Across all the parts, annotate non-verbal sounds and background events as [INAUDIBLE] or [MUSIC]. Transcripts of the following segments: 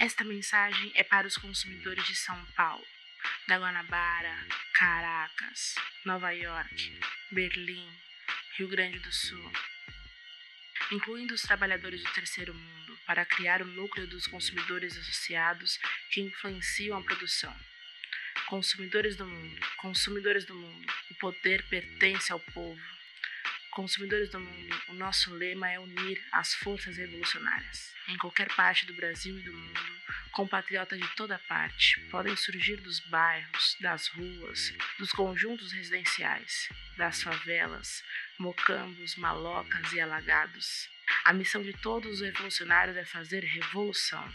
Esta mensagem é para os consumidores de São Paulo, da Guanabara, Caracas, Nova York, Berlim, Rio Grande do Sul, incluindo os trabalhadores do terceiro mundo, para criar o núcleo dos consumidores associados que influenciam a produção. Consumidores do mundo, consumidores do mundo, o poder pertence ao povo. Consumidores do mundo, o nosso lema é unir as forças revolucionárias. Em qualquer parte do Brasil e do mundo, compatriotas de toda parte podem surgir dos bairros, das ruas, dos conjuntos residenciais, das favelas, mocambos, malocas e alagados. A missão de todos os revolucionários é fazer revolução.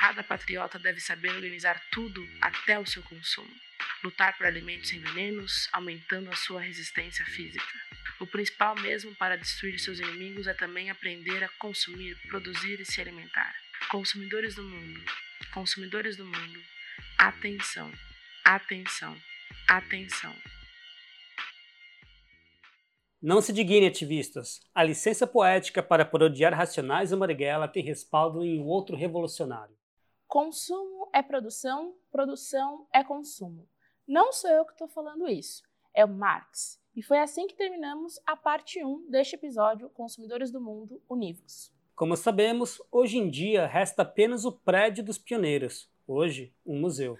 Cada patriota deve saber organizar tudo até o seu consumo. Lutar por alimentos sem venenos, aumentando a sua resistência física. O principal mesmo para destruir seus inimigos é também aprender a consumir, produzir e se alimentar. Consumidores do mundo, consumidores do mundo, atenção, atenção, atenção. Não se digne, ativistas. A licença poética para parodiar Racionais e Marighella tem respaldo em outro revolucionário. Consumo é produção, produção é consumo. Não sou eu que estou falando isso, é o Marx. E foi assim que terminamos a parte 1 deste episódio Consumidores do Mundo Univos. Como sabemos, hoje em dia resta apenas o prédio dos pioneiros, hoje um museu.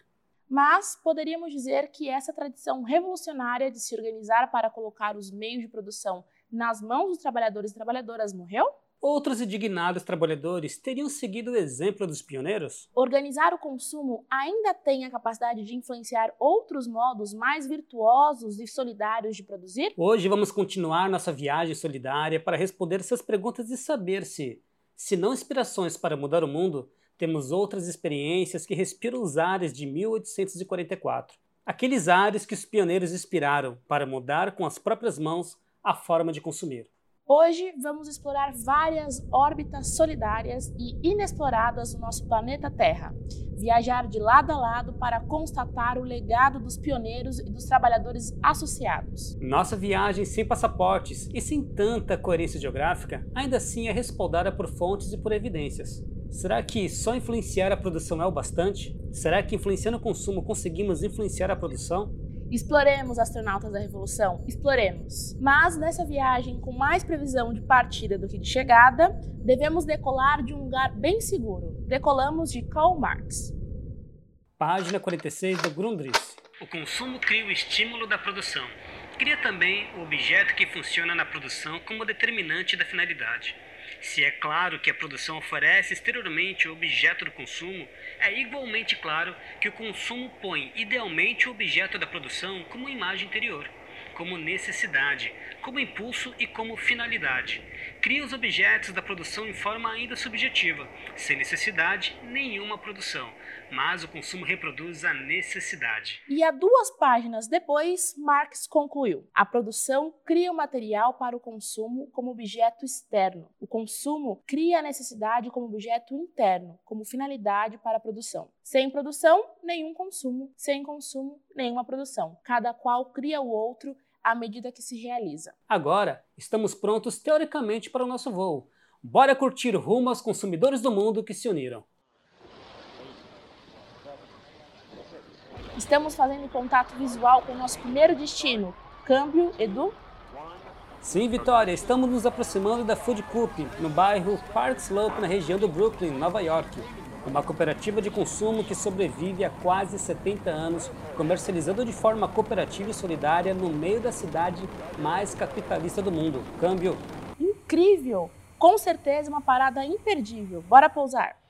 Mas poderíamos dizer que essa tradição revolucionária de se organizar para colocar os meios de produção nas mãos dos trabalhadores e trabalhadoras morreu? Outros indignados trabalhadores teriam seguido o exemplo dos pioneiros? Organizar o consumo ainda tem a capacidade de influenciar outros modos mais virtuosos e solidários de produzir? Hoje vamos continuar nossa viagem solidária para responder essas perguntas e saber se, se não inspirações para mudar o mundo, temos outras experiências que respiram os ares de 1844. Aqueles ares que os pioneiros inspiraram para mudar com as próprias mãos a forma de consumir. Hoje vamos explorar várias órbitas solidárias e inexploradas do nosso planeta Terra. Viajar de lado a lado para constatar o legado dos pioneiros e dos trabalhadores associados. Nossa viagem sem passaportes e sem tanta coerência geográfica ainda assim é respaldada por fontes e por evidências. Será que só influenciar a produção é o bastante? Será que influenciando o consumo conseguimos influenciar a produção? Exploremos, astronautas da Revolução, exploremos. Mas nessa viagem com mais previsão de partida do que de chegada, devemos decolar de um lugar bem seguro. Decolamos de Karl Marx. Página 46 do Grundrisse. O consumo cria o estímulo da produção. Cria também o objeto que funciona na produção como determinante da finalidade. Se é claro que a produção oferece exteriormente o objeto do consumo, é igualmente claro que o consumo põe idealmente o objeto da produção como imagem interior, como necessidade, como impulso e como finalidade. Cria os objetos da produção em forma ainda subjetiva, sem necessidade nenhuma produção, mas o consumo reproduz a necessidade. E a duas páginas depois, Marx concluiu: a produção cria o material para o consumo como objeto externo. O consumo cria a necessidade como objeto interno, como finalidade para a produção. Sem produção, nenhum consumo. Sem consumo, nenhuma produção. Cada qual cria o outro à medida que se realiza. Agora, estamos prontos teoricamente para o nosso voo. Bora curtir rumo aos consumidores do mundo que se uniram. Estamos fazendo contato visual com o nosso primeiro destino. Câmbio, Edu? Sim, Vitória, estamos nos aproximando da Food Coop, no bairro Park Slope, na região do Brooklyn, Nova York. Uma cooperativa de consumo que sobrevive há quase 70 anos, comercializando de forma cooperativa e solidária no meio da cidade mais capitalista do mundo. Câmbio. Incrível! Com certeza uma parada imperdível. Bora pousar!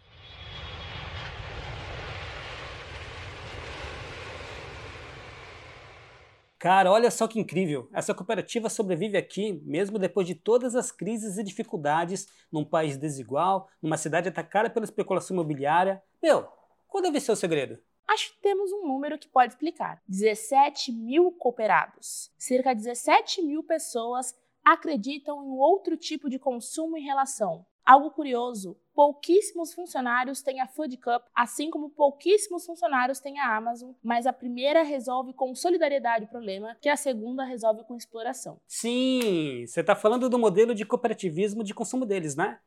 Cara, olha só que incrível! Essa cooperativa sobrevive aqui, mesmo depois de todas as crises e dificuldades, num país desigual, numa cidade atacada pela especulação imobiliária. Meu, qual deve ser o segredo? Acho que temos um número que pode explicar: 17 mil cooperados. Cerca de 17 mil pessoas acreditam em outro tipo de consumo e relação. Algo curioso, pouquíssimos funcionários têm a Food Cup, assim como pouquíssimos funcionários têm a Amazon, mas a primeira resolve com solidariedade o problema, que a segunda resolve com exploração. Sim, você está falando do modelo de cooperativismo de consumo deles, né?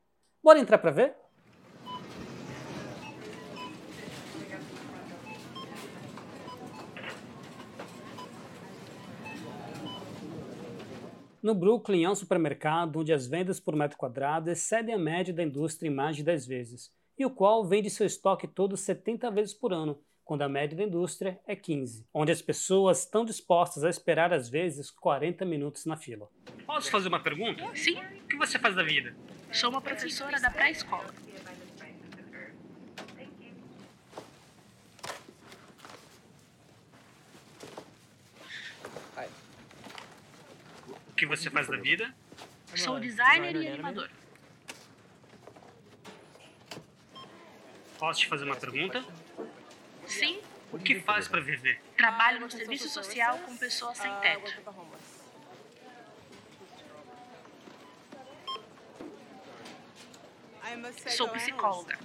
Bora entrar para ver? No Brooklyn há um supermercado onde as vendas por metro quadrado excedem a média da indústria em mais de 10 vezes, e o qual vende seu estoque todo 70 vezes por ano, quando a média da indústria é 15, onde as pessoas estão dispostas a esperar às vezes 40 minutos na fila. Posso fazer uma pergunta? Sim, O que você faz da vida? sou uma professora da pré-escola. Que você faz da vida? Sou designer e animador. Posso te fazer uma pergunta? Sim, O que faz para viver? trabalho no serviço social com pessoas sem teto. Sou psicóloga.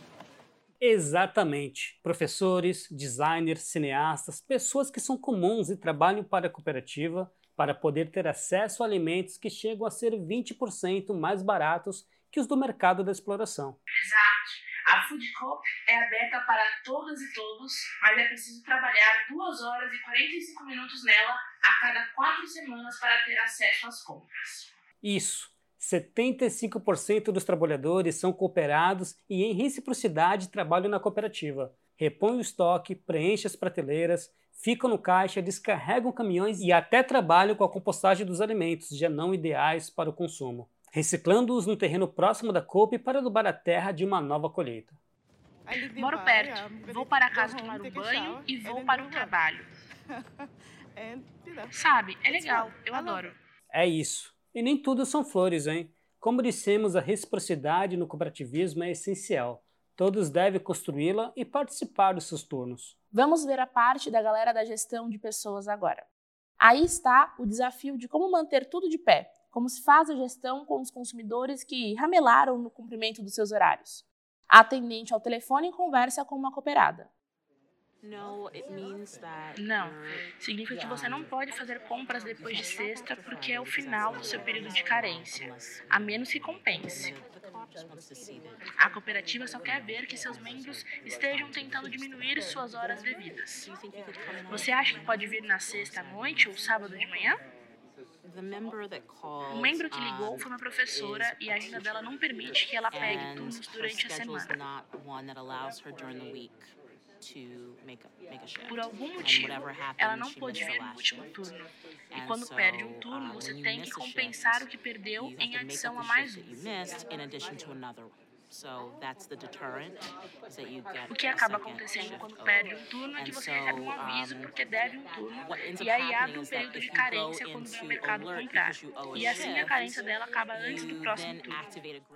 Exatamente. Professores, designers, cineastas, pessoas que são comuns e trabalham para a cooperativa para poder ter acesso a alimentos que chegam a ser 20% mais baratos que os do mercado da exploração. Exato. A Food Coop é aberta para todas e todos, mas é preciso trabalhar 2 horas e 45 minutos nela a cada 4 semanas para ter acesso às compras. Isso. 75% dos trabalhadores são cooperados e, em reciprocidade, trabalham na cooperativa. Repõem o estoque, preenchem as prateleiras, ficam no caixa, descarregam caminhões e até trabalham com a compostagem dos alimentos já não ideais para o consumo, reciclando-os no terreno próximo da coupe para adubar a terra de uma nova colheita. Moro perto, vou para casa tomar um banho e vou para o trabalho. [LAUGHS] Sabe, é legal, eu adoro. É isso. E nem tudo são flores, hein? Como dissemos, a reciprocidade no cooperativismo é essencial. Todos devem construí-la e participar dos seus turnos. Vamos ver a parte da galera da gestão de pessoas agora. Aí está o desafio de como manter tudo de pé, como se faz a gestão com os consumidores que ramelaram no cumprimento dos seus horários. A atendente ao telefone conversa com uma cooperada. Não, significa que você não pode fazer compras depois de sexta porque é o final do seu período de carência, a menos que compense. A cooperativa só quer ver que seus membros estejam tentando diminuir suas horas devidas. Você acha que pode vir na sexta à noite ou sábado de manhã? O membro que ligou foi uma professora e a agenda dela não permite que ela pegue turnos durante a semana. Por algum motivo, ela não pôde vir no último turno. E quando perde um turno, você tem que compensar o que perdeu em adição a mais um. O que acaba acontecendo quando perde um turno é que você recebe um aviso porque deve um turno e aí abre um período de carência quando vem ao mercado comprar. E assim a carência dela acaba antes do próximo turno.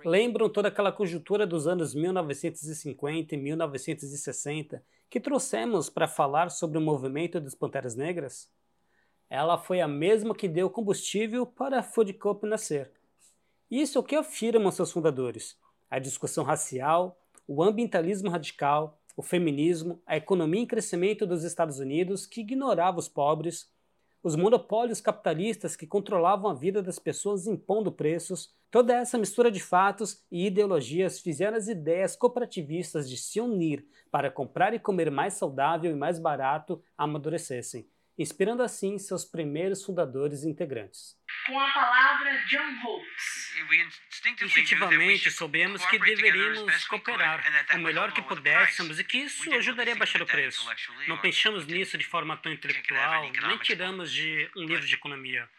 Lembram toda aquela conjuntura dos anos 1950 e 1960 que trouxemos para falar sobre o movimento das Panteras Negras? Ela foi a mesma que deu combustível para a Food Cup nascer. Isso é o que afirmam seus fundadores a discussão racial, o ambientalismo radical, o feminismo, a economia em crescimento dos Estados Unidos que ignorava os pobres, os monopólios capitalistas que controlavam a vida das pessoas impondo preços, toda essa mistura de fatos e ideologias fizeram as ideias cooperativistas de se unir para comprar e comer mais saudável e mais barato amadurecessem, inspirando assim seus primeiros fundadores e integrantes. Com a palavra John Holtz. Instintivamente soubemos que deveríamos cooperar o melhor que pudéssemos e que isso ajudaria a baixar o preço. Não pensamos nisso de forma tão intelectual, nem tiramos de um livro de economia.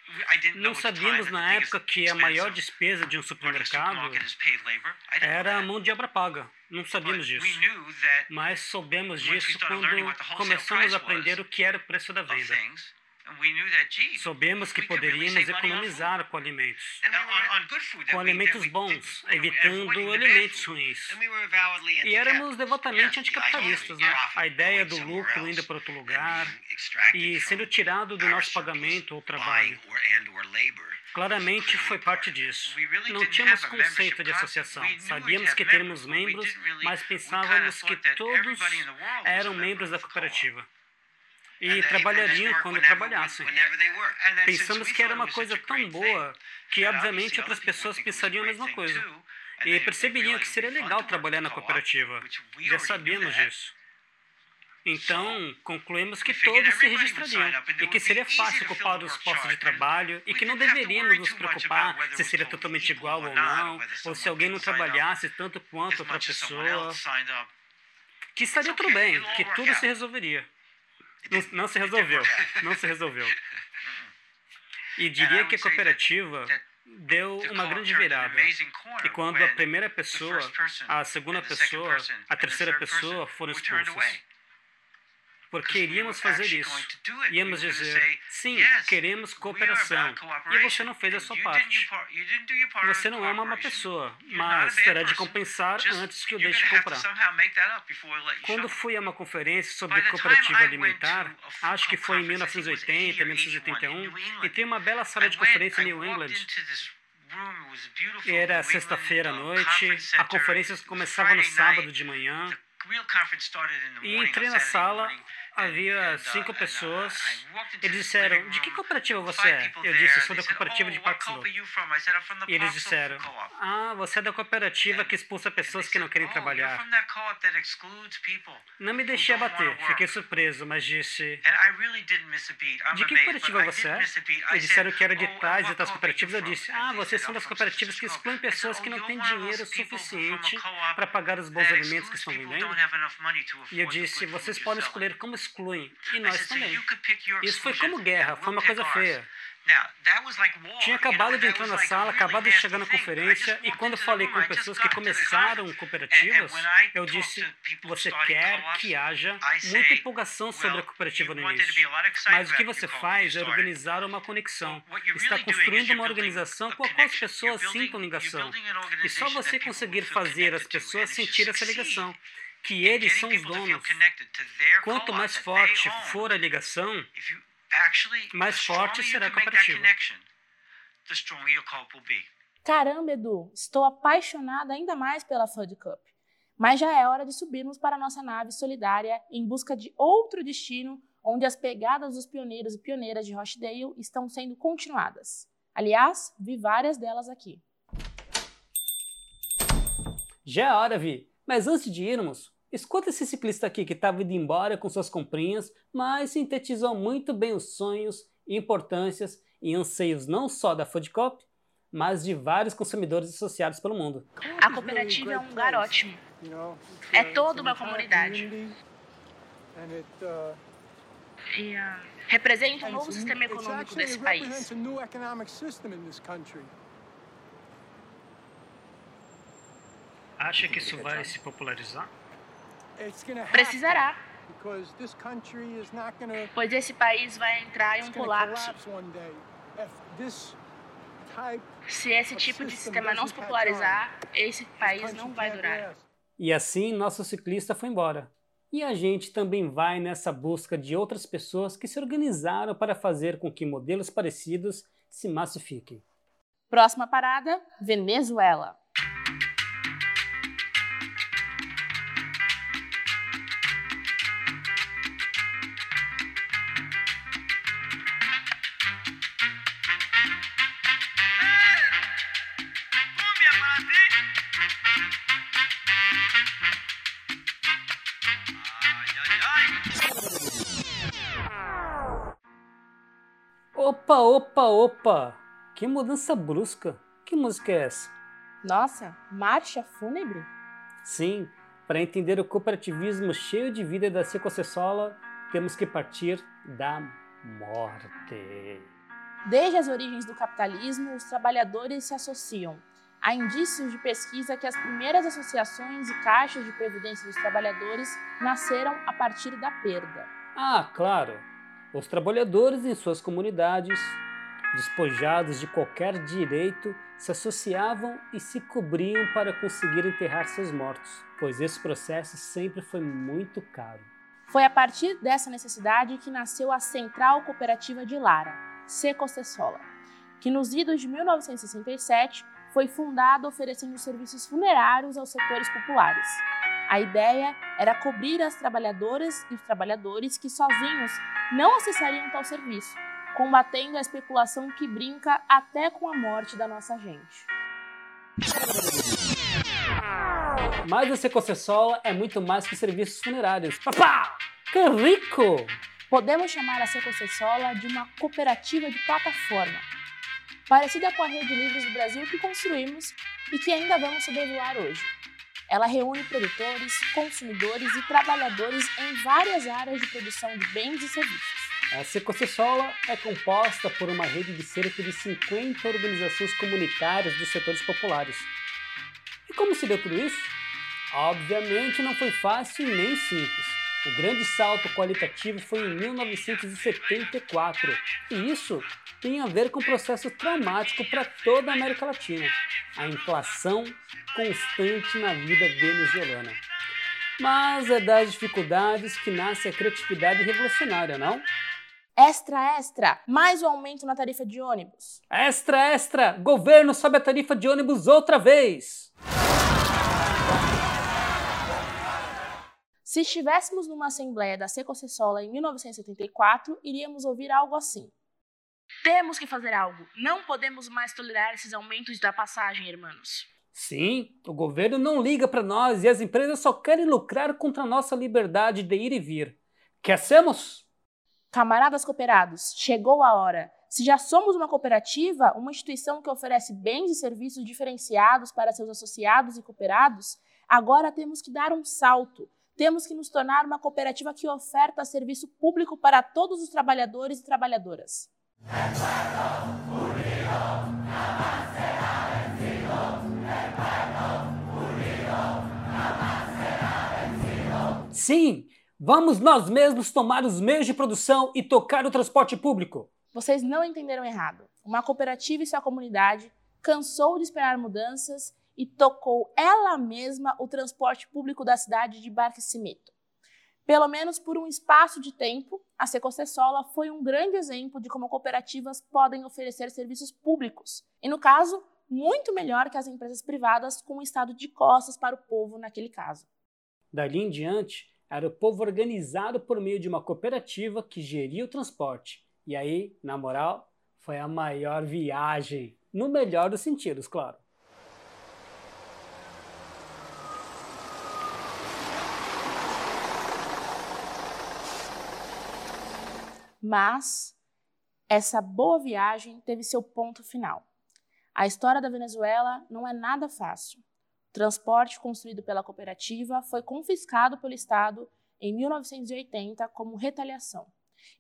Não sabíamos na época que a maior despesa de um supermercado era a mão de obra paga. Não sabíamos disso. Mas soubemos disso quando começamos a aprender o que era o preço da venda. Soubemos que poderíamos economizar com alimentos, com alimentos bons, evitando alimentos ruins. E éramos devotamente anticapitalistas, né? A ideia do lucro indo para outro lugar e sendo tirado do nosso pagamento ou trabalho. Claramente foi parte disso. Não tínhamos conceito de associação. Sabíamos que teríamos membros, mas pensávamos que todos eram membros da cooperativa e trabalhariam quando trabalhassem. Pensamos que era uma coisa tão boa que, obviamente, outras pessoas pensariam a mesma coisa e perceberiam que seria legal trabalhar na cooperativa. Já sabíamos disso. Então, concluímos que todos se registrariam e que seria fácil ocupar os postos de trabalho e que não deveríamos nos preocupar se seria totalmente igual ou não, ou se alguém não trabalhasse tanto quanto outra pessoa. Que estaria tudo bem, que tudo se resolveria. Não, não se resolveu. Não se resolveu. E diria que a cooperativa deu uma grande virada. E quando a primeira pessoa, a segunda pessoa, a terceira pessoa foram expulsas porque iríamos fazer isso. Íamos dizer, sim, queremos cooperação. E você não fez a sua parte. Você não é uma má pessoa, mas terá de compensar antes que o deixe comprar. Quando fui a uma conferência sobre cooperativa alimentar, acho que foi em 1980, 1981, e tem uma bela sala de conferência em New England. Era sexta-feira à noite, a conferência começava no sábado de manhã. E entrei na sala, havia cinco pessoas. Eles disseram: De que cooperativa você é? Eu disse: Sou da cooperativa de Paxlow. E eles disseram: Ah, você é da cooperativa que expulsa pessoas que não querem trabalhar. Não me deixei abater, fiquei surpreso, mas disse: De que cooperativa você é? Eles disseram que era de tais e tais cooperativas. Eu disse: Ah, vocês são das cooperativas que excluem pessoas que não têm dinheiro suficiente para pagar os bons alimentos que estão vendendo. E eu disse: Vocês podem escolher como excluem. E nós também. Isso foi como guerra, foi uma coisa feia. Tinha acabado de entrar na sala, acabado de chegar na conferência, e quando falei com pessoas que começaram cooperativas, eu disse: você quer que haja muita empolgação sobre a cooperativa no início. Mas o que você faz é organizar uma conexão. Está construindo uma organização com a qual as pessoas sintam ligação. E só você conseguir fazer as pessoas sentir essa ligação que eles são os donos. Quanto mais forte for a ligação, mais forte será a cooperativa. Caramba, Edu, estou apaixonada ainda mais pela Fud Cup. Mas já é hora de subirmos para nossa nave solidária em busca de outro destino onde as pegadas dos pioneiros e pioneiras de Rochdale estão sendo continuadas. Aliás, vi várias delas aqui. Já é hora, Vi. Mas antes de irmos, Escuta esse ciclista aqui que estava indo embora com suas comprinhas, mas sintetizou muito bem os sonhos, importâncias e anseios não só da Food Cop, mas de vários consumidores associados pelo mundo. A cooperativa é um lugar ótimo. É toda uma comunidade. E uh, representa um novo sistema econômico desse país. Acha que isso vai se popularizar? Precisará. Pois esse país vai entrar em um colapso. Se esse tipo de sistema não se popularizar, esse país não vai durar. E assim nosso ciclista foi embora. E a gente também vai nessa busca de outras pessoas que se organizaram para fazer com que modelos parecidos se massifiquem. Próxima parada: Venezuela. Opa, opa, opa! Que mudança brusca! Que música é essa? Nossa, marcha fúnebre? Sim, para entender o cooperativismo cheio de vida da Secocessola, temos que partir da morte. Desde as origens do capitalismo, os trabalhadores se associam. Há indícios de pesquisa que as primeiras associações e caixas de previdência dos trabalhadores nasceram a partir da perda. Ah, claro! Os trabalhadores em suas comunidades, despojados de qualquer direito, se associavam e se cobriam para conseguir enterrar seus mortos, pois esse processo sempre foi muito caro. Foi a partir dessa necessidade que nasceu a Central Cooperativa de Lara, Secocessola, que nos idos de 1967 foi fundada oferecendo serviços funerários aos setores populares. A ideia era cobrir as trabalhadoras e os trabalhadores que sozinhos não acessariam tal serviço, combatendo a especulação que brinca até com a morte da nossa gente. Mas a Secocessola é muito mais que serviços funerários. Papá! Que rico! Podemos chamar a Secocessola de uma cooperativa de plataforma, parecida com a Rede Livres do Brasil que construímos e que ainda vamos sobrevoar hoje. Ela reúne produtores, consumidores e trabalhadores em várias áreas de produção de bens e serviços. A Secocessola é composta por uma rede de cerca de 50 organizações comunitárias dos setores populares. E como se deu tudo isso? Obviamente não foi fácil nem simples. O grande salto qualitativo foi em 1974, e isso tem a ver com um processo traumático para toda a América Latina: a inflação constante na vida venezuelana. Mas é das dificuldades que nasce a criatividade revolucionária, não? Extra, extra! Mais um aumento na tarifa de ônibus. Extra, extra! Governo sobe a tarifa de ônibus outra vez! Se estivéssemos numa assembleia da Secocessola em 1974, iríamos ouvir algo assim. Temos que fazer algo. Não podemos mais tolerar esses aumentos da passagem, irmãos. Sim, o governo não liga para nós e as empresas só querem lucrar contra a nossa liberdade de ir e vir. Que hacemos? Camaradas cooperados, chegou a hora. Se já somos uma cooperativa, uma instituição que oferece bens e serviços diferenciados para seus associados e cooperados, agora temos que dar um salto temos que nos tornar uma cooperativa que oferta serviço público para todos os trabalhadores e trabalhadoras. Sim, vamos nós mesmos tomar os meios de produção e tocar o transporte público. Vocês não entenderam errado. Uma cooperativa e sua comunidade cansou de esperar mudanças e tocou ela mesma o transporte público da cidade de Barquisimeto. Pelo menos por um espaço de tempo, a Secocessola foi um grande exemplo de como cooperativas podem oferecer serviços públicos, e no caso, muito melhor que as empresas privadas com o estado de costas para o povo naquele caso. Dali em diante, era o povo organizado por meio de uma cooperativa que geria o transporte. E aí, na moral, foi a maior viagem, no melhor dos sentidos, claro. Mas essa boa viagem teve seu ponto final. A história da Venezuela não é nada fácil. O transporte construído pela cooperativa foi confiscado pelo Estado em 1980 como retaliação,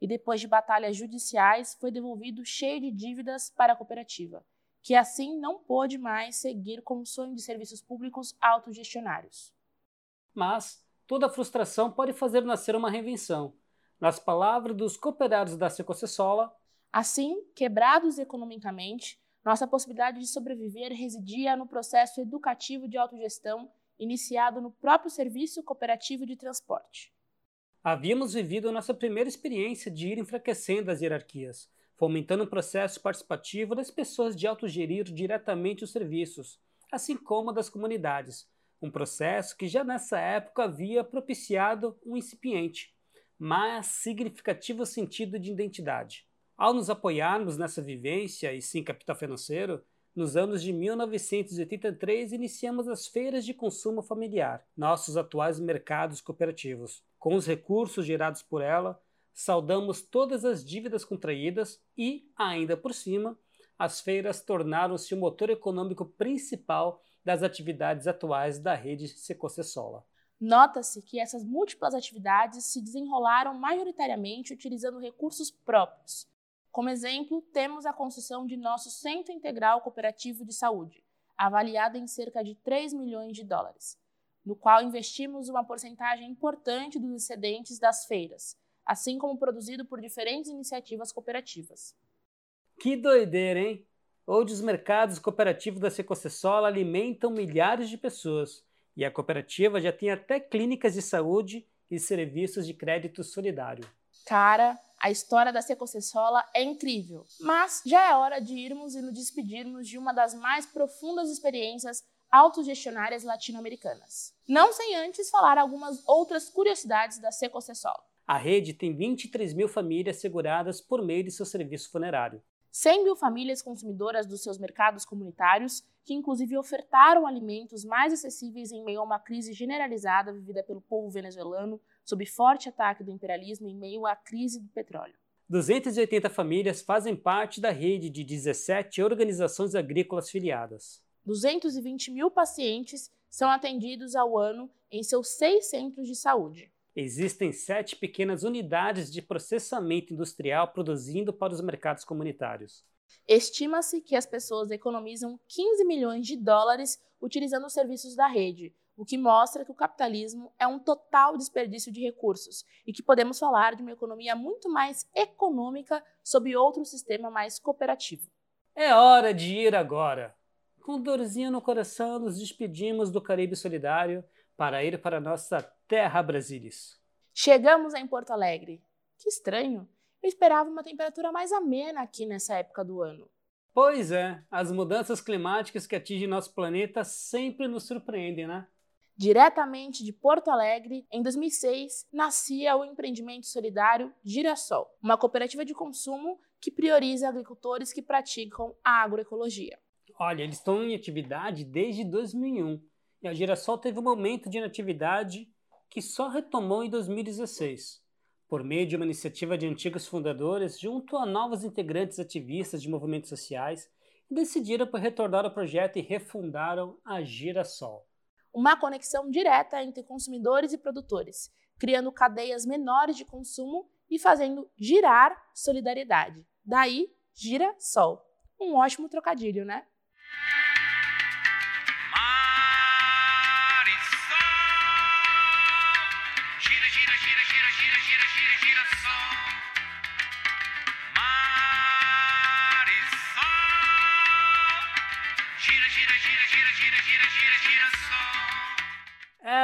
e depois de batalhas judiciais foi devolvido cheio de dívidas para a cooperativa, que assim não pôde mais seguir com o sonho de serviços públicos autogestionários. Mas toda frustração pode fazer nascer uma reinvenção nas palavras dos cooperados da Secocessola, assim, quebrados economicamente, nossa possibilidade de sobreviver residia no processo educativo de autogestão iniciado no próprio Serviço Cooperativo de Transporte. Havíamos vivido nossa primeira experiência de ir enfraquecendo as hierarquias, fomentando um processo participativo das pessoas de autogerir diretamente os serviços, assim como das comunidades, um processo que já nessa época havia propiciado um incipiente, mas significativo sentido de identidade. Ao nos apoiarmos nessa vivência e sim capital financeiro, nos anos de 1983 iniciamos as feiras de consumo familiar, nossos atuais mercados cooperativos. Com os recursos gerados por ela, saldamos todas as dívidas contraídas e, ainda por cima, as feiras tornaram-se o motor econômico principal das atividades atuais da rede Secocessola. Nota-se que essas múltiplas atividades se desenrolaram majoritariamente utilizando recursos próprios. Como exemplo, temos a construção de nosso Centro Integral Cooperativo de Saúde, avaliado em cerca de 3 milhões de dólares, no qual investimos uma porcentagem importante dos excedentes das feiras, assim como produzido por diferentes iniciativas cooperativas. Que doideira, hein? Hoje os mercados cooperativos da Secocessola alimentam milhares de pessoas e a cooperativa já tem até clínicas de saúde e serviços de crédito solidário. Cara, a história da Secocessola é incrível, mas já é hora de irmos e nos despedirmos de uma das mais profundas experiências autogestionárias latino-americanas. Não sem antes falar algumas outras curiosidades da Secocessola. A rede tem 23 mil famílias seguradas por meio de seu serviço funerário. 100 mil famílias consumidoras dos seus mercados comunitários, que inclusive ofertaram alimentos mais acessíveis em meio a uma crise generalizada vivida pelo povo venezuelano, sob forte ataque do imperialismo em meio à crise do petróleo. 280 famílias fazem parte da rede de 17 organizações agrícolas filiadas. 220 mil pacientes são atendidos ao ano em seus seis centros de saúde. Existem sete pequenas unidades de processamento industrial produzindo para os mercados comunitários. Estima-se que as pessoas economizam 15 milhões de dólares utilizando os serviços da rede, o que mostra que o capitalismo é um total desperdício de recursos e que podemos falar de uma economia muito mais econômica sob outro sistema mais cooperativo. É hora de ir agora. Com dorzinha no coração, nos despedimos do Caribe Solidário para ir para nossa terra Brasilis. Chegamos em Porto Alegre. Que estranho! Eu esperava uma temperatura mais amena aqui nessa época do ano. Pois é, as mudanças climáticas que atingem nosso planeta sempre nos surpreendem, né? Diretamente de Porto Alegre, em 2006, nascia o empreendimento solidário Girassol, uma cooperativa de consumo que prioriza agricultores que praticam a agroecologia. Olha, eles estão em atividade desde 2001 e a Girassol teve um momento de inatividade que só retomou em 2016, por meio de uma iniciativa de antigos fundadores junto a novos integrantes ativistas de movimentos sociais, decidiram por retornar ao projeto e refundaram a Girassol uma conexão direta entre consumidores e produtores, criando cadeias menores de consumo e fazendo girar solidariedade. Daí, gira sol. Um ótimo trocadilho, né?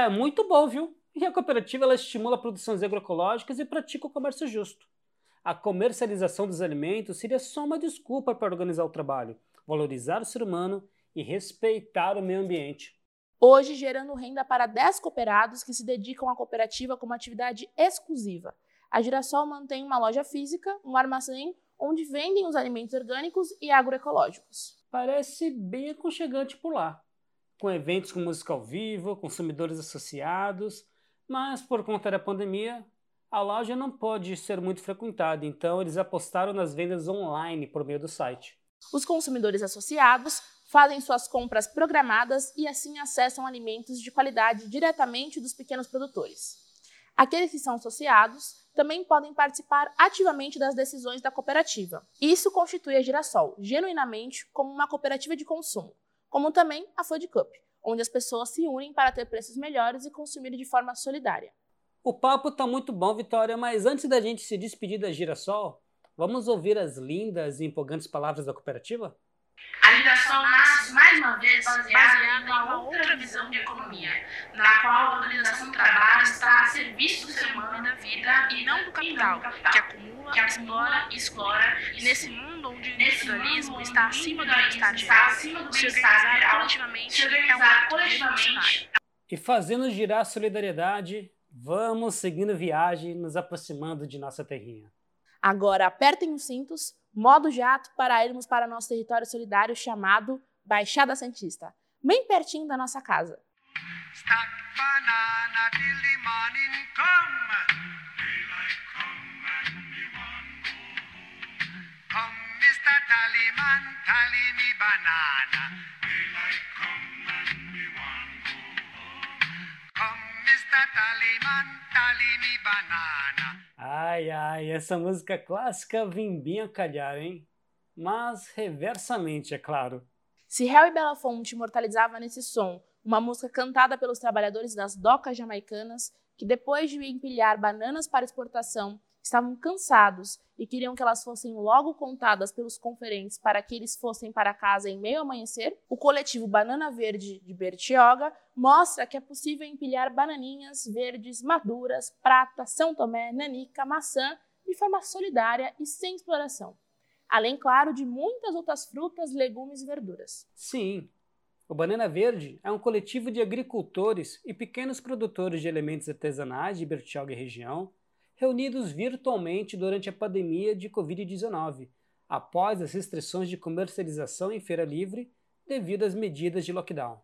É muito bom, viu? E a cooperativa ela estimula produções agroecológicas e pratica o comércio justo. A comercialização dos alimentos seria só uma desculpa para organizar o trabalho, valorizar o ser humano e respeitar o meio ambiente. Hoje, gerando renda para 10 cooperados que se dedicam à cooperativa como atividade exclusiva. A Girassol mantém uma loja física, um armazém onde vendem os alimentos orgânicos e agroecológicos. Parece bem aconchegante por lá com eventos com música ao vivo, consumidores associados, mas por conta da pandemia, a loja não pode ser muito frequentada, então eles apostaram nas vendas online por meio do site. Os consumidores associados fazem suas compras programadas e assim acessam alimentos de qualidade diretamente dos pequenos produtores. Aqueles que são associados também podem participar ativamente das decisões da cooperativa. Isso constitui a Girassol genuinamente como uma cooperativa de consumo, como também a Food Cup, onde as pessoas se unem para ter preços melhores e consumir de forma solidária. O papo tá muito bom, Vitória, mas antes da gente se despedir da Girassol, vamos ouvir as lindas e empolgantes palavras da cooperativa? A Girassol nasce, mais uma vez, baseada em uma outra visão de economia, na qual a organização do trabalho está a serviço do ser humano e da vida, e não do capital, que acumula, que explora e explora, e nesse mundo onde o individualismo está acima do bem-estar geral, se organizar coletivamente é um ato revolucionário. E fazendo girar a solidariedade, vamos seguindo viagem, nos aproximando de nossa terrinha. Agora apertem os cintos, modo jato para irmos para nosso território solidário chamado Baixada Santista, bem pertinho da nossa casa. Tally me banana. Daylight come and me Ai, ai, essa música clássica vem bem a calhar, hein? Mas reversamente, é claro. Se Harry Belafonte imortalizava nesse som uma música cantada pelos trabalhadores das docas jamaicanas, que depois de empilhar bananas para exportação estavam cansados e queriam que elas fossem logo contadas pelos conferentes para que eles fossem para casa em meio amanhecer, o coletivo Banana Verde de Bertioga mostra que é possível empilhar bananinhas verdes maduras, prata, São Tomé, nanica, maçã de forma solidária e sem exploração. Além, claro, de muitas outras frutas, legumes e verduras. Sim, o Banana Verde é um coletivo de agricultores e pequenos produtores de elementos artesanais de Bertioga e região reunidos virtualmente durante a pandemia de Covid-19, após as restrições de comercialização em feira livre devido às medidas de lockdown.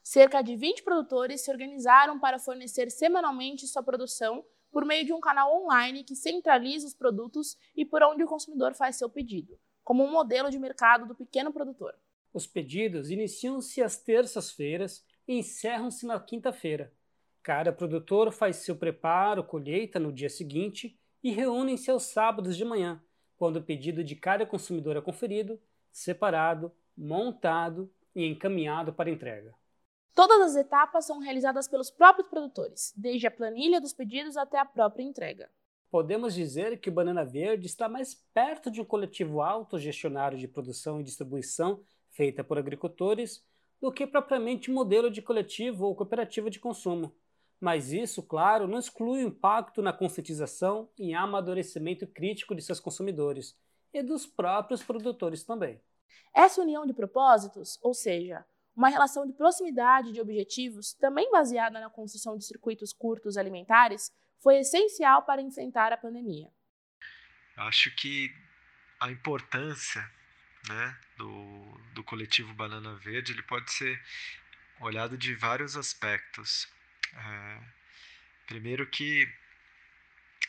Cerca de 20 produtores se organizaram para fornecer semanalmente sua produção por meio de um canal online que centraliza os produtos e por onde o consumidor faz seu pedido, como um modelo de mercado do pequeno produtor. Os pedidos iniciam-se às terças-feiras e encerram-se na quinta-feira. Cada produtor faz seu preparo, colheita no dia seguinte e reúnem-se aos sábados de manhã, quando o pedido de cada consumidor é conferido, separado, montado e encaminhado para entrega. Todas as etapas são realizadas pelos próprios produtores, desde a planilha dos pedidos até a própria entrega. Podemos dizer que o Banana Verde está mais perto de um coletivo autogestionário de produção e distribuição feita por agricultores do que propriamente um modelo de coletivo ou cooperativa de consumo. Mas isso, claro, não exclui o impacto na conscientização e amadurecimento crítico de seus consumidores e dos próprios produtores também. Essa união de propósitos, ou seja, uma relação de proximidade de objetivos, também baseada na construção de circuitos curtos alimentares, foi essencial para enfrentar a pandemia. Acho que a importância né, do, do coletivo Banana Verde ele pode ser olhado de vários aspectos. Primeiro que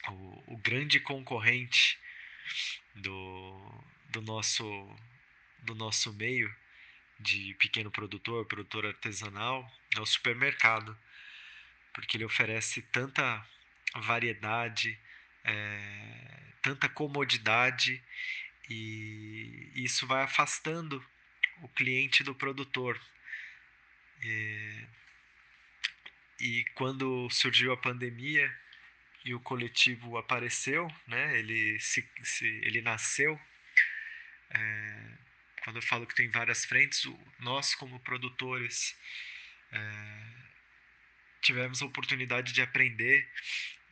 o, o, grande concorrente do, do, nosso, do nosso meio de pequeno produtor, produtor artesanal, é o supermercado, porque ele oferece tanta variedade, é, tanta comodidade e isso vai afastando o cliente do produtor. E quando surgiu a pandemia e o coletivo apareceu, né, ele, se, se ele nasceu. É, quando eu falo que tem várias frentes, nós como produtores é, tivemos a oportunidade de aprender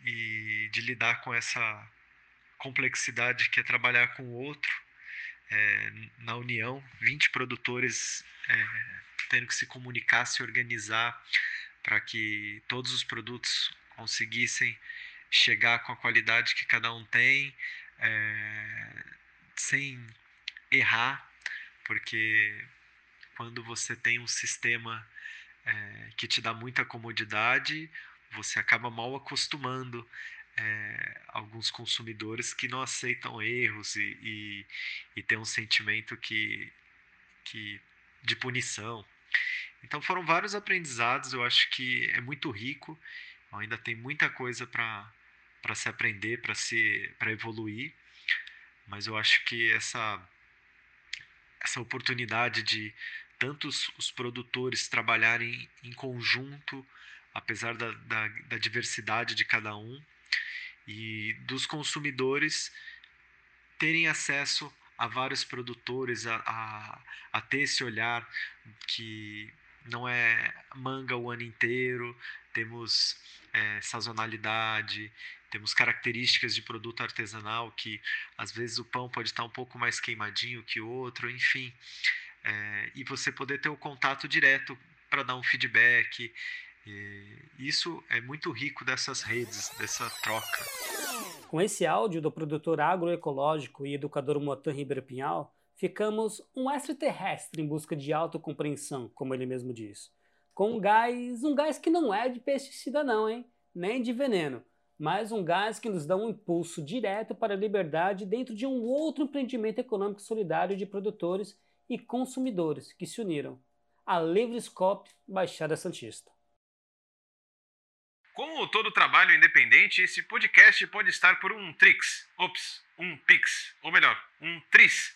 e de lidar com essa complexidade que é trabalhar com o outro é, na união, 20 produtores é, tendo que se comunicar, se organizar para que todos os produtos conseguissem chegar com a qualidade que cada um tem, é, sem errar, porque quando você tem um sistema é, que te dá muita comodidade, você acaba mal acostumando é, alguns consumidores que não aceitam erros e, e, e tem um sentimento que, que de punição. Então foram vários aprendizados, eu acho que é muito rico, ainda tem muita coisa para se aprender, para se para evoluir, mas eu acho que essa essa oportunidade de tantos os produtores trabalharem em conjunto, apesar da, da, da diversidade de cada um, e dos consumidores terem acesso a vários produtores, a, a, a, ter esse olhar que não é manga o ano inteiro, temos é, sazonalidade, temos características de produto artesanal que às vezes o pão pode estar um pouco mais queimadinho que o outro, enfim. É, e você poder ter o contato direto para dar um feedback e isso é muito rico dessas redes, dessa troca. Com esse áudio do produtor agroecológico e educador Motan Ribeiro Pinhal, ficamos um extraterrestre em busca de autocompreensão, como ele mesmo diz. Com um gás, um gás que não é de pesticida não, hein? Nem de veneno, mas um gás que nos dá um impulso direto para a liberdade dentro de um outro empreendimento econômico solidário de produtores e consumidores que se uniram, a Livrescope Baixada Santista. Como todo trabalho independente, esse podcast pode estar por um Trix, ops, um Pix, ou melhor, um Tris,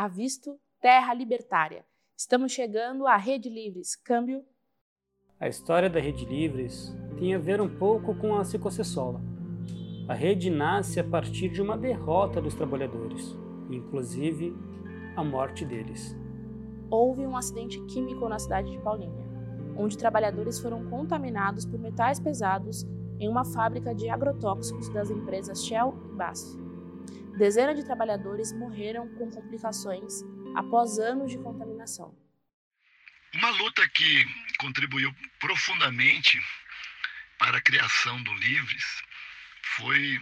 Avisto Terra Libertária. Estamos chegando à Rede Livres. Câmbio. A história da Rede Livres tem a ver um pouco com a Cicocessola. A rede nasce a partir de uma derrota dos trabalhadores, inclusive a morte deles houve um acidente químico na cidade de Paulínia. onde trabalhadores foram contaminados por metais pesados em uma fábrica de agrotóxicos das empresas Shell e BASF. Dezenas de trabalhadores morreram com complicações após anos de contaminação. Uma luta que contribuiu profundamente para a criação do Livres foi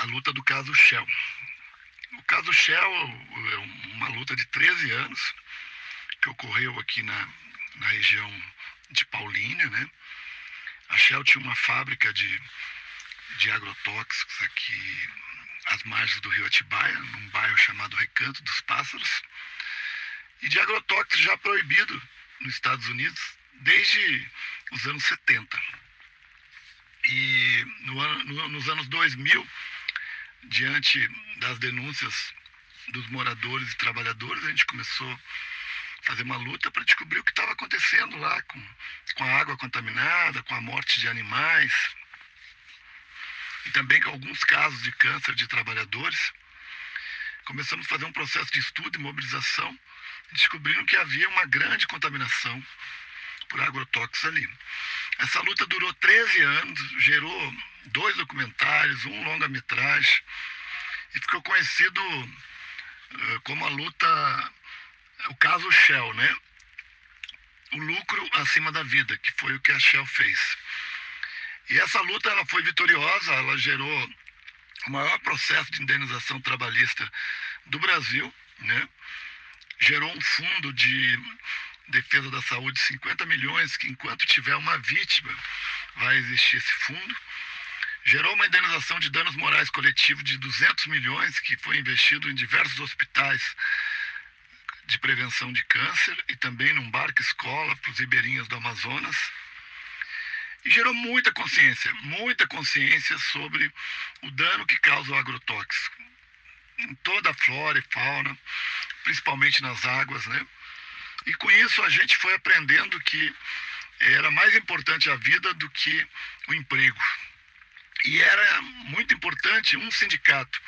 a luta do caso Shell. O caso Shell é uma luta de 13 anos que ocorreu aqui na, na região de Paulínia, né? A Shell tinha uma fábrica de, de agrotóxicos aqui às margens do rio Atibaia, num bairro chamado Recanto dos Pássaros, e de agrotóxicos já proibido nos Estados Unidos desde os anos 70. E no ano, no, nos anos 2000, diante das denúncias dos moradores e trabalhadores, a gente começou a fazer uma luta para descobrir o que estava acontecendo lá com, com a água contaminada, com a morte de animais e também com alguns casos de câncer de trabalhadores. Começamos a fazer um processo de estudo e mobilização, descobrindo que havia uma grande contaminação por agrotóxicos ali. Essa luta durou 13 anos, gerou dois documentários, um longa-metragem, e ficou conhecido uh, como a luta, o caso Shell, né? O lucro acima da vida, que foi o que a Shell fez. E essa luta ela foi vitoriosa, ela gerou o maior processo de indenização trabalhista do Brasil, né? gerou um fundo de defesa da saúde, 50 milhões, que enquanto tiver uma vítima, vai existir esse fundo. Gerou uma indenização de danos morais coletivos de 200 milhões, que foi investido em diversos hospitais de prevenção de câncer e também num barco escola para os ribeirinhos do Amazonas. E gerou muita consciência, muita consciência sobre o dano que causa o agrotóxico em toda a flora e fauna, principalmente nas águas, né? E com isso a gente foi aprendendo que era mais importante a vida do que o emprego. E era muito importante um sindicato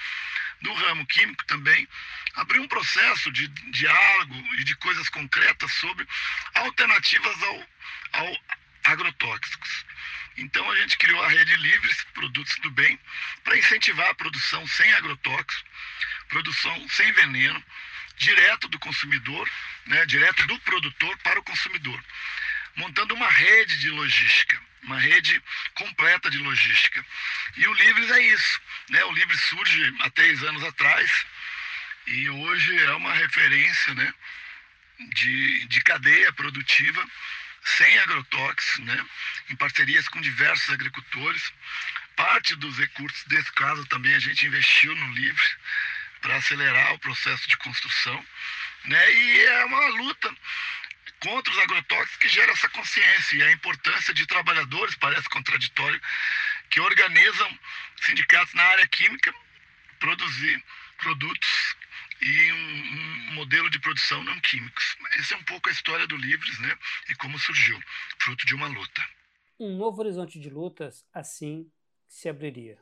do ramo químico também abrir um processo de diálogo e de coisas concretas sobre alternativas ao, ao agrotóxicos. Então a gente criou a rede Livres Produtos do Bem para incentivar a produção sem agrotóxicos, produção sem veneno, direto do consumidor, né, direto do produtor para o consumidor, montando uma rede de logística, uma rede completa de logística. E o Livres é isso. Né? O Livres surge há três anos atrás e hoje é uma referência né, de, de cadeia produtiva sem agrotóxicos, né, em parcerias com diversos agricultores. Parte dos recursos desse caso também a gente investiu no Livre para acelerar o processo de construção, né? E é uma luta contra os agrotóxicos que gera essa consciência e a importância de trabalhadores, parece contraditório, que organizam sindicatos na área química produzir produtos e um, um, modelo de produção não químicos. Essa é um pouco a história do Livres, né? E como surgiu, fruto de uma luta. Um novo horizonte de lutas assim se abriria.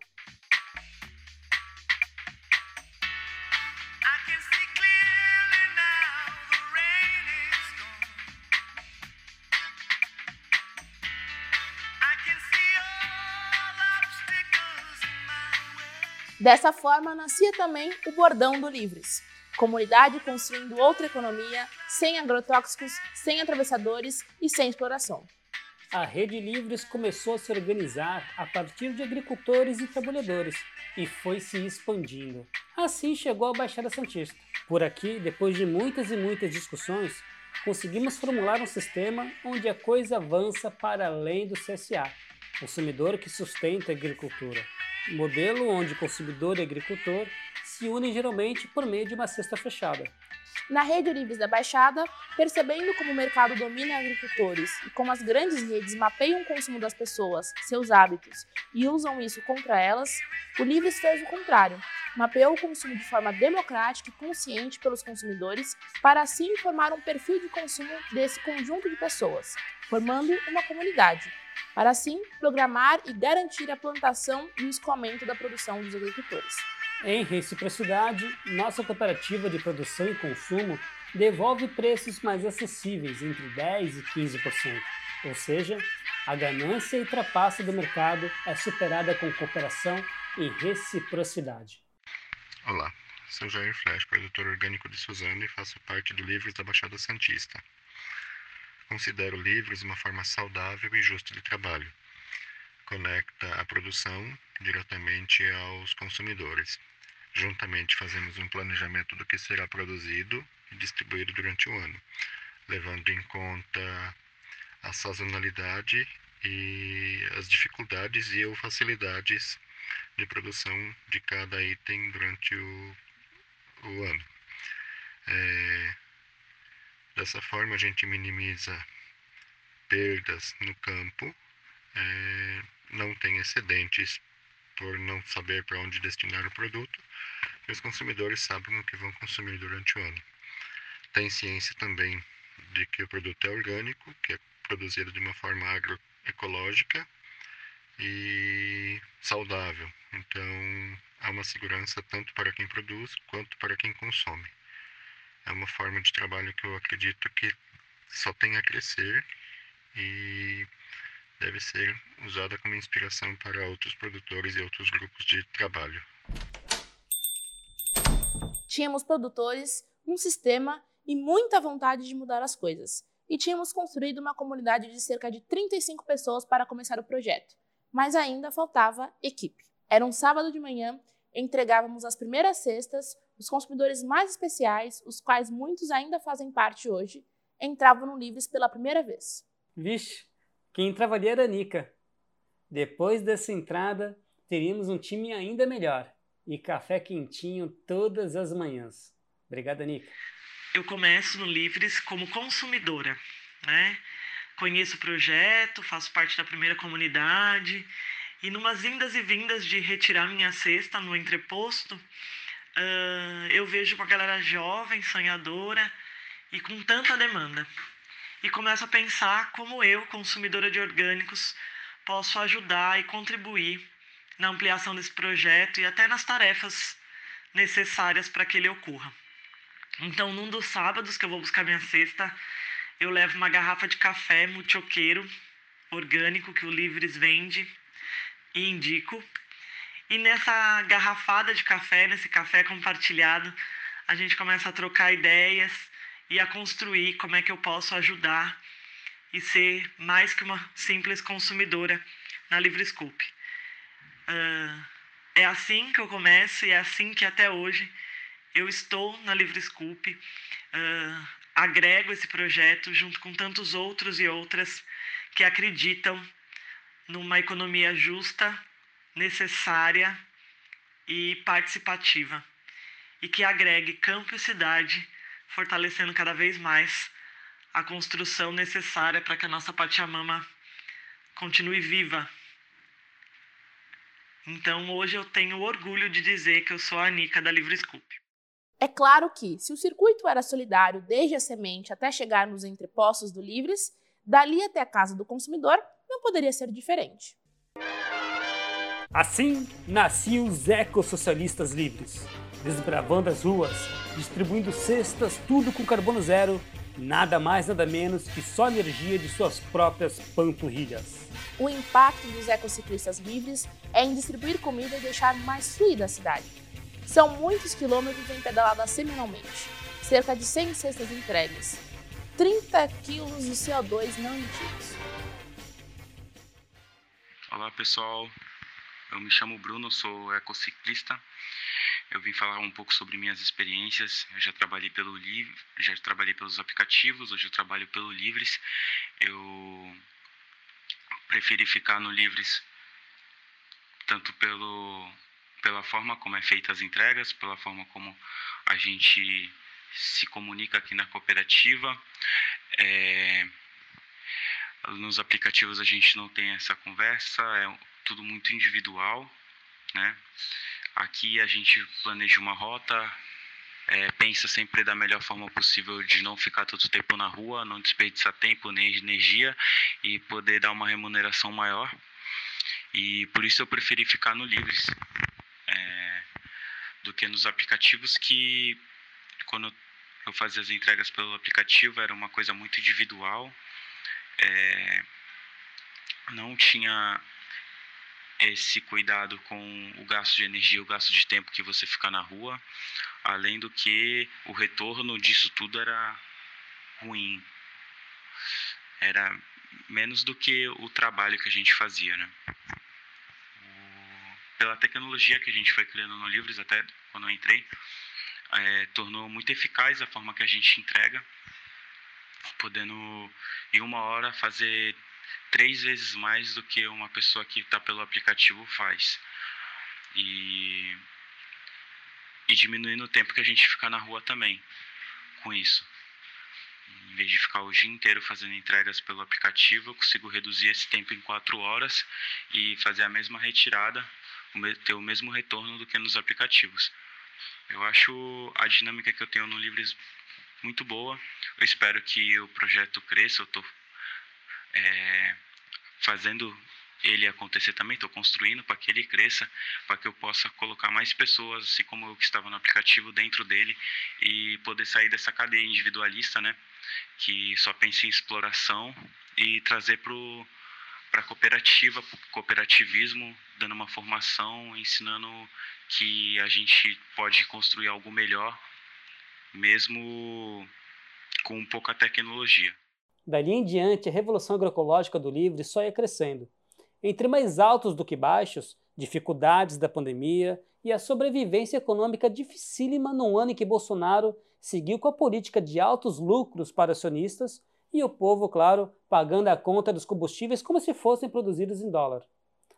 Dessa forma, nascia também o Bordão do Livres, comunidade construindo outra economia, sem agrotóxicos, sem atravessadores e sem exploração. A Rede Livres começou a se organizar a partir de agricultores e trabalhadores e foi se expandindo. Assim chegou a Baixada Santista. Por aqui, depois de muitas e muitas discussões, conseguimos formular um sistema onde a coisa avança para além do CSA, consumidor que sustenta a agricultura modelo onde consumidor e agricultor se unem geralmente por meio de uma cesta fechada. Na rede Livres da Baixada, percebendo como o mercado domina agricultores e como as grandes redes mapeiam o consumo das pessoas, seus hábitos e usam isso contra elas, o Livres fez o contrário. Mapeou o consumo de forma democrática e consciente pelos consumidores para assim formar um perfil de consumo desse conjunto de pessoas, formando uma comunidade, para assim programar e garantir a plantação e o escoamento da produção dos agricultores. Em reciprocidade, nossa cooperativa de produção e consumo devolve preços mais acessíveis, entre 10% e 15%. ou seja, a ganância e trapaça do mercado é superada com cooperação e reciprocidade. Olá, sou Jair Flash, produtor orgânico de Suzano e faço parte do Livros da Baixada Santista. Considero livros uma forma saudável e justa de trabalho. Conecta a produção diretamente aos consumidores. Juntamente fazemos um planejamento do que será produzido e distribuído durante o ano, levando em conta a sazonalidade e as dificuldades e ou facilidades de produção de cada item durante o, o ano. É, dessa forma, a gente minimiza perdas no campo, é, não tem excedentes por não saber para onde destinar o produto, e os consumidores sabem o que vão consumir durante o ano. Tem ciência também de que o produto é orgânico, que é produzido de uma forma agroecológica e saudável. Então, há uma segurança tanto para quem produz quanto para quem consome. É uma forma de trabalho que eu acredito que só tem a crescer e deve ser usada como inspiração para outros produtores e outros grupos de trabalho. Tínhamos produtores, um sistema e muita vontade de mudar as coisas. E tínhamos construído uma comunidade de cerca de 35 pessoas para começar o projeto. Mas ainda faltava equipe. Era um sábado de manhã, entregávamos as primeiras cestas, os consumidores mais especiais, os quais muitos ainda fazem parte hoje, entravam no Livres pela primeira vez. Vixe, quem entrava ali era a Nica. Depois dessa entrada, teríamos um time ainda melhor e café quentinho todas as manhãs. Obrigada, Nica eu começo no Livres como consumidora, né? Conheço o projeto, faço parte da primeira comunidade e numas indas e vindas de retirar minha cesta no entreposto, uh, eu vejo uma galera jovem, sonhadora e com tanta demanda. E começo a pensar como eu, consumidora de orgânicos, posso ajudar e contribuir na ampliação desse projeto e até nas tarefas necessárias para que ele ocorra. Então, num dos sábados que eu vou buscar minha cesta, eu levo uma garrafa de café muchoqueiro orgânico que o Livres vende e indico. E nessa garrafada de café, nesse café compartilhado, a gente começa a trocar ideias e a construir como é que eu posso ajudar e ser mais que uma simples consumidora na Livre Scoop. Uh, é assim que eu começo e é assim que até hoje eu estou na Livre Scoop, uh, agrego esse projeto junto com tantos outros e outras que acreditam numa economia justa, necessária e participativa, e que agregue campo e cidade, fortalecendo cada vez mais a construção necessária para que a nossa Pachamama continue viva. Então hoje eu tenho orgulho de dizer que eu sou a Anica da Livre Scoop. É claro que, se o circuito era solidário desde a semente até chegar nos entrepostos do Livres, dali até a casa do consumidor não poderia ser diferente. Assim nasciam os ecossocialistas livres, desbravando as ruas, distribuindo cestas, tudo com carbono zero, nada mais nada menos que só energia de suas próprias panturrilhas. O impacto dos ecociclistas livres é em distribuir comida e deixar mais fluida a cidade são muitos quilômetros em pedalada semanalmente, cerca de 100 cestas entregues, 30 quilos de CO2 não emitidos. Olá pessoal, eu me chamo Bruno, sou ecociclista. Eu vim falar um pouco sobre minhas experiências. Eu já trabalhei pelo já trabalhei pelos aplicativos, hoje eu trabalho pelo Livres. Eu preferi ficar no Livres tanto pelo pela forma como é feita as entregas, pela forma como a gente se comunica aqui na cooperativa. É, nos aplicativos a gente não tem essa conversa, é tudo muito individual, né? Aqui a gente planeja uma rota, é, pensa sempre da melhor forma possível de não ficar todo o tempo na rua, não desperdiçar tempo nem energia e poder dar uma remuneração maior. E por isso eu preferi ficar no Livres do que nos aplicativos que quando eu fazia as entregas pelo aplicativo era uma coisa muito individual é, não tinha esse cuidado com o gasto de energia, o gasto de tempo que você fica na rua, além do que o retorno disso tudo era ruim. Era menos do que o trabalho que a gente fazia, né? pela tecnologia que a gente foi criando no Livros, até quando eu entrei, é, tornou muito eficaz a forma que a gente entrega, podendo em uma hora fazer três vezes mais do que uma pessoa que está pelo aplicativo faz. E, e diminuindo o tempo que a gente fica na rua também com isso. Em vez de ficar o dia inteiro fazendo entregas pelo aplicativo, eu consigo reduzir esse tempo em quatro horas e fazer a mesma retirada, ter o mesmo retorno do que nos aplicativos. Eu acho a dinâmica que eu tenho no Livres muito boa. Eu espero que o projeto cresça. Eu estou é, fazendo ele acontecer também, estou construindo para que ele cresça, para que eu possa colocar mais pessoas, assim como eu que estava no aplicativo, dentro dele e poder sair dessa cadeia individualista, né? Que só pensa em exploração e trazer para a cooperativa, cooperativismo, dando uma formação, ensinando que a gente pode construir algo melhor, mesmo com pouca tecnologia. Dali em diante, a revolução agroecológica do Livre só ia crescendo. Entre mais altos do que baixos, dificuldades da pandemia e a sobrevivência econômica dificílima no ano em que Bolsonaro seguiu com a política de altos lucros para acionistas e o povo, claro, pagando a conta dos combustíveis como se fossem produzidos em dólar.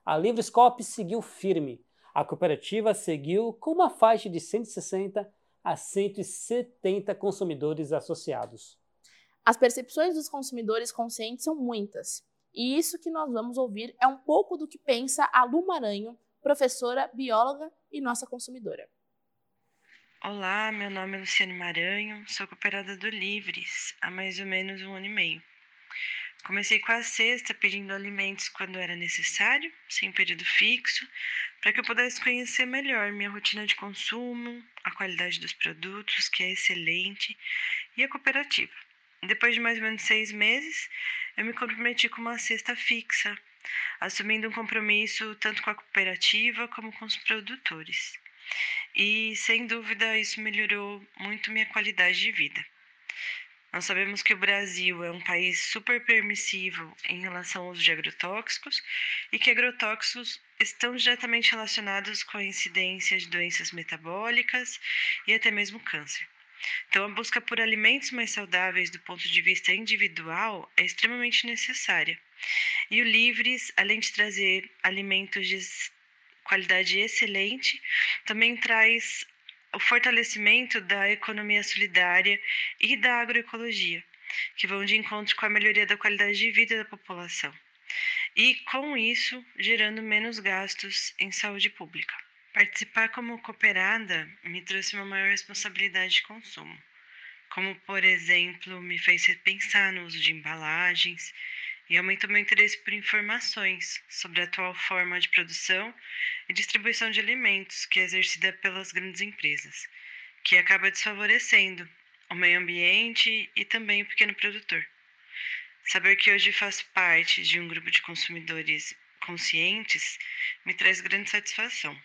A Livrescope seguiu firme. A cooperativa seguiu com uma faixa de 160 a 170 consumidores associados. As percepções dos consumidores conscientes são muitas, e isso que nós vamos ouvir é um pouco do que pensa a Lu Maranho, professora, bióloga e nossa consumidora. Olá, meu nome é Luciane Maranho, sou cooperada do Livres há mais ou menos um ano e meio. Comecei com a cesta pedindo alimentos quando era necessário, sem período fixo, para que eu pudesse conhecer melhor minha rotina de consumo, a qualidade dos produtos, que é excelente, e a cooperativa. Depois de mais ou menos seis meses, eu me comprometi com uma cesta fixa, assumindo um compromisso tanto com a cooperativa como com os produtores. E, sem dúvida, isso melhorou muito minha qualidade de vida. Nós sabemos que o Brasil é um país super permissivo em relação ao uso de agrotóxicos e que agrotóxicos estão diretamente relacionados com a incidência de doenças metabólicas e até mesmo câncer. Então, a busca por alimentos mais saudáveis do ponto de vista individual é extremamente necessária. E o Livres, além de trazer alimentos de qualidade excelente, também traz o fortalecimento da economia solidária e da agroecologia, que vão de encontro com a melhoria da qualidade de vida da população. E, com isso, gerando menos gastos em saúde pública. Participar como cooperada me trouxe uma maior responsabilidade de consumo, como, por exemplo, me fez repensar no uso de embalagens e aumentou meu interesse por informações sobre a atual forma de produção e distribuição de alimentos que é exercida pelas grandes empresas, que acaba desfavorecendo o meio ambiente e também o pequeno produtor. Saber que hoje faço parte de um grupo de consumidores conscientes me traz grande satisfação.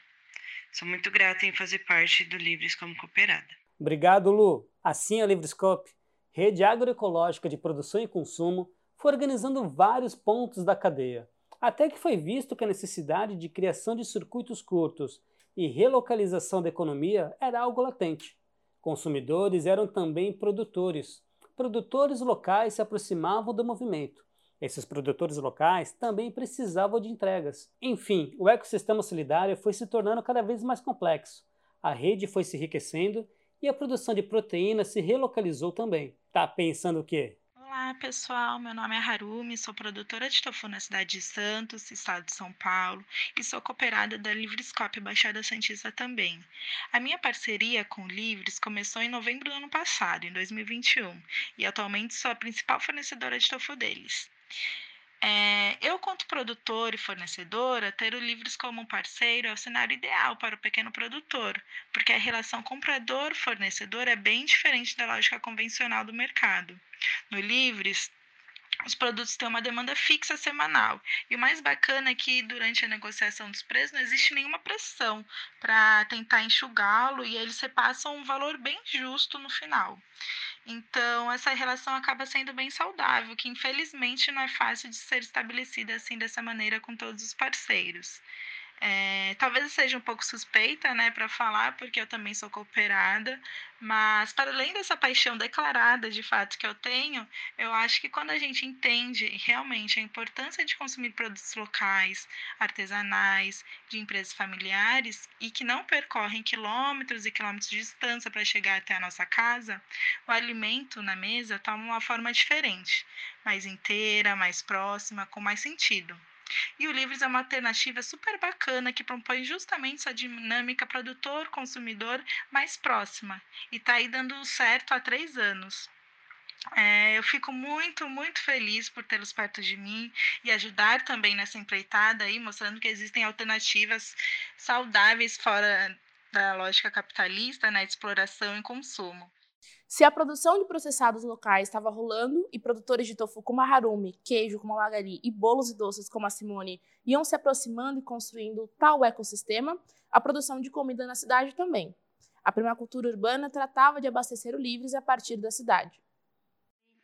Sou muito grata em fazer parte do Livres como cooperada. Obrigado, Lu. Assim, a Livrescope, rede agroecológica de produção e consumo, foi organizando vários pontos da cadeia, até que foi visto que a necessidade de criação de circuitos curtos e relocalização da economia era algo latente. Consumidores eram também produtores. Produtores locais se aproximavam do movimento esses produtores locais também precisavam de entregas. Enfim, o ecossistema solidário foi se tornando cada vez mais complexo. A rede foi se enriquecendo e a produção de proteína se relocalizou também. Tá pensando o quê? Olá pessoal, meu nome é Harumi, sou produtora de tofu na cidade de Santos, estado de São Paulo, e sou cooperada da Livrescope Baixada Santista também. A minha parceria com o Livres começou em novembro do ano passado, em 2021, e atualmente sou a principal fornecedora de tofu deles. É, eu, quanto produtor e fornecedora, ter o Livres como parceiro é o cenário ideal para o pequeno produtor, porque a relação comprador-fornecedor é bem diferente da lógica convencional do mercado. No Livres, os produtos têm uma demanda fixa semanal. E o mais bacana é que durante a negociação dos preços não existe nenhuma pressão para tentar enxugá-lo e eles repassam um valor bem justo no final. Então, essa relação acaba sendo bem saudável, que infelizmente não é fácil de ser estabelecida assim dessa maneira com todos os parceiros. É, talvez eu seja um pouco suspeita, né, para falar, porque eu também sou cooperada, mas para além dessa paixão declarada de fato que eu tenho, eu acho que quando a gente entende realmente a importância de consumir produtos locais, artesanais, de empresas familiares e que não percorrem quilômetros e quilômetros de distância para chegar até a nossa casa, o alimento na mesa toma uma forma diferente, mais inteira, mais próxima, com mais sentido. E o Livres é uma alternativa super bacana que propõe justamente essa dinâmica produtor-consumidor mais próxima. E está aí dando certo há três anos. É, eu fico muito, muito feliz por tê-los perto de mim e ajudar também nessa empreitada aí, mostrando que existem alternativas saudáveis fora da lógica capitalista, né, de exploração e consumo. Se a produção de processados locais estava rolando e produtores de tofu como a Harumi, queijo como a Magali e bolos e doces como a Simone iam se aproximando e construindo tal ecossistema, a produção de comida na cidade também. A permacultura urbana tratava de abastecer o Livres a partir da cidade.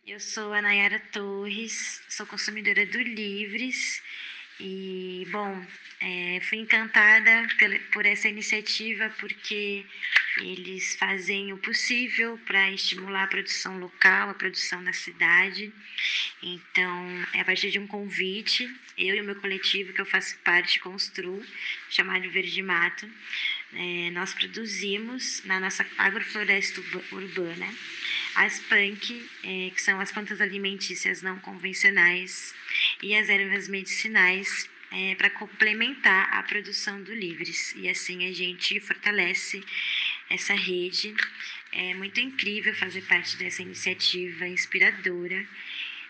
Eu sou a Nayara Torres, sou consumidora do Livres e, bom, é, fui encantada por essa iniciativa porque eles fazem o possível para estimular a produção local, a produção na cidade. Então, é a partir de um convite, eu e o meu coletivo, que eu faço parte, Constru, chamado Verde Mato, é, nós produzimos na nossa agrofloresta urbana as punk, é, que são as plantas alimentícias não convencionais, e as ervas medicinais é, para complementar a produção do Livres. E assim a gente fortalece essa rede. É muito incrível fazer parte dessa iniciativa inspiradora.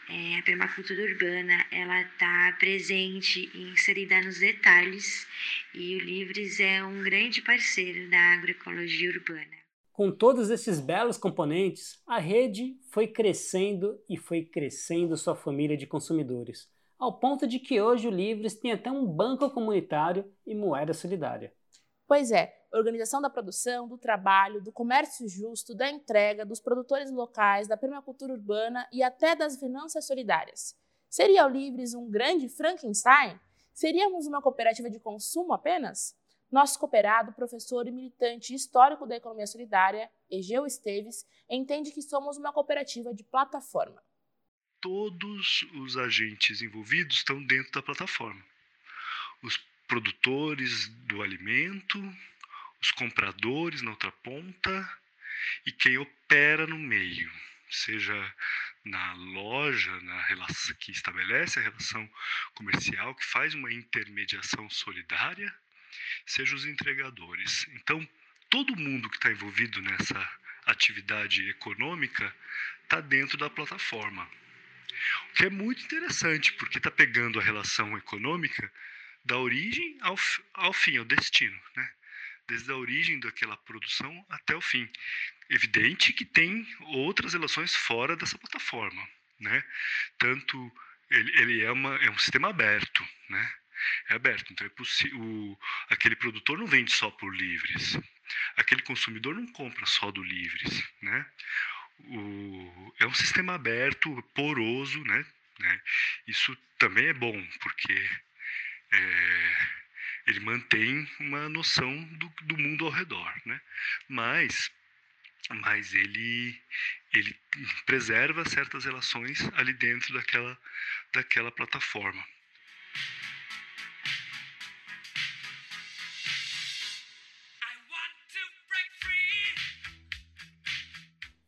É, a permacultura urbana ela está presente e inserida nos detalhes e o Livres é um grande parceiro da agroecologia urbana. Com todos esses belos componentes, a rede foi crescendo e foi crescendo sua família de consumidores ao ponto de que hoje o Livres tem até um banco comunitário e moeda solidária. Pois é, organização da produção, do trabalho, do comércio justo, da entrega, dos produtores locais, da permacultura urbana e até das finanças solidárias. Seria o Livres um grande Frankenstein? Seríamos uma cooperativa de consumo apenas? Nosso cooperado, professor e militante histórico da economia solidária, Egeu Esteves, entende que somos uma cooperativa de plataforma todos os agentes envolvidos estão dentro da plataforma. Os produtores do alimento, os compradores na outra ponta e quem opera no meio, seja na loja, na relação que estabelece a relação comercial, que faz uma intermediação solidária, seja os entregadores. Então, todo mundo que está envolvido nessa atividade econômica está dentro da plataforma. O que é muito interessante, porque está pegando a relação econômica da origem ao, ao fim, ao destino, né? Desde a origem daquela produção até o fim. Evidente que tem outras relações fora dessa plataforma, né? Tanto ele, ele é, uma, é um sistema aberto, né? É aberto, então é possível. Aquele produtor não vende só por livres, aquele consumidor não compra só do livres, né? o, é um sistema aberto, poroso, né? né? Isso também é bom, porque é, ele mantém uma noção do, do mundo ao redor, né? Mas, mas ele, ele preserva certas relações ali dentro daquela, daquela plataforma.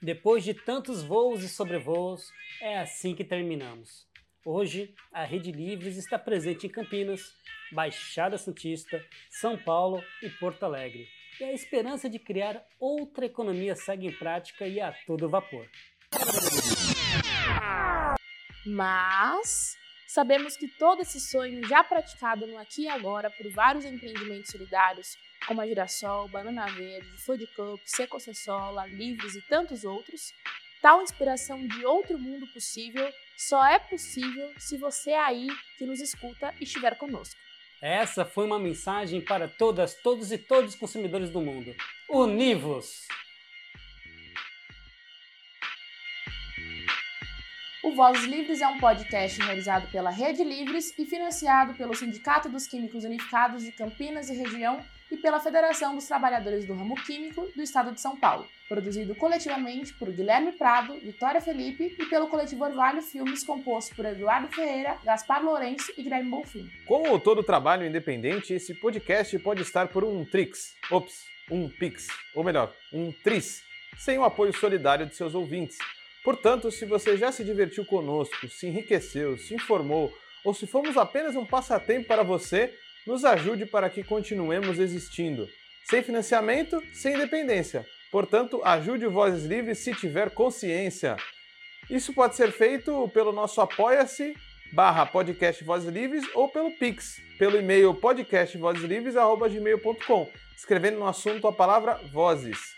Depois de tantos voos e sobrevoos, é assim que terminamos. Hoje, a Rede Livres está presente em Campinas, Baixada Santista, São Paulo e Porto Alegre. E a esperança de criar outra economia segue em prática e a todo vapor. Mas sabemos que todo esse sonho já praticado no aqui e agora por vários empreendimentos solidários como a Girassol, Banana Verde, Food Cup, Seco Cessola, Livres e tantos outros, Tal inspiração de outro mundo possível só é possível se você aí que nos escuta estiver conosco. Essa foi uma mensagem para todas, todos e todos os consumidores do mundo. Univos! O Vozes Livres é um podcast realizado pela Rede Livres e financiado pelo Sindicato dos Químicos Unificados de Campinas e Região e pela Federação dos Trabalhadores do Ramo Químico do Estado de São Paulo, produzido coletivamente por Guilherme Prado, Vitória Felipe e pelo coletivo Orvalho Filmes, composto por Eduardo Ferreira, Gaspar Lourenço e Guilherme Bonfim. Como todo trabalho independente, esse podcast pode estar por um Trix, ops, um Pix, ou melhor, um Tris, sem o apoio solidário de seus ouvintes. Portanto, se você já se divertiu conosco, se enriqueceu, se informou, ou se fomos apenas um passatempo para você, nos ajude para que continuemos existindo. Sem financiamento, sem independência. Portanto, ajude o Vozes Livres se tiver consciência. Isso pode ser feito pelo nosso apoia-se barra podcast Vozes Livres ou pelo Pix, pelo e-mail podcastvozeslivres.gmail.com, escrevendo no assunto a palavra Vozes.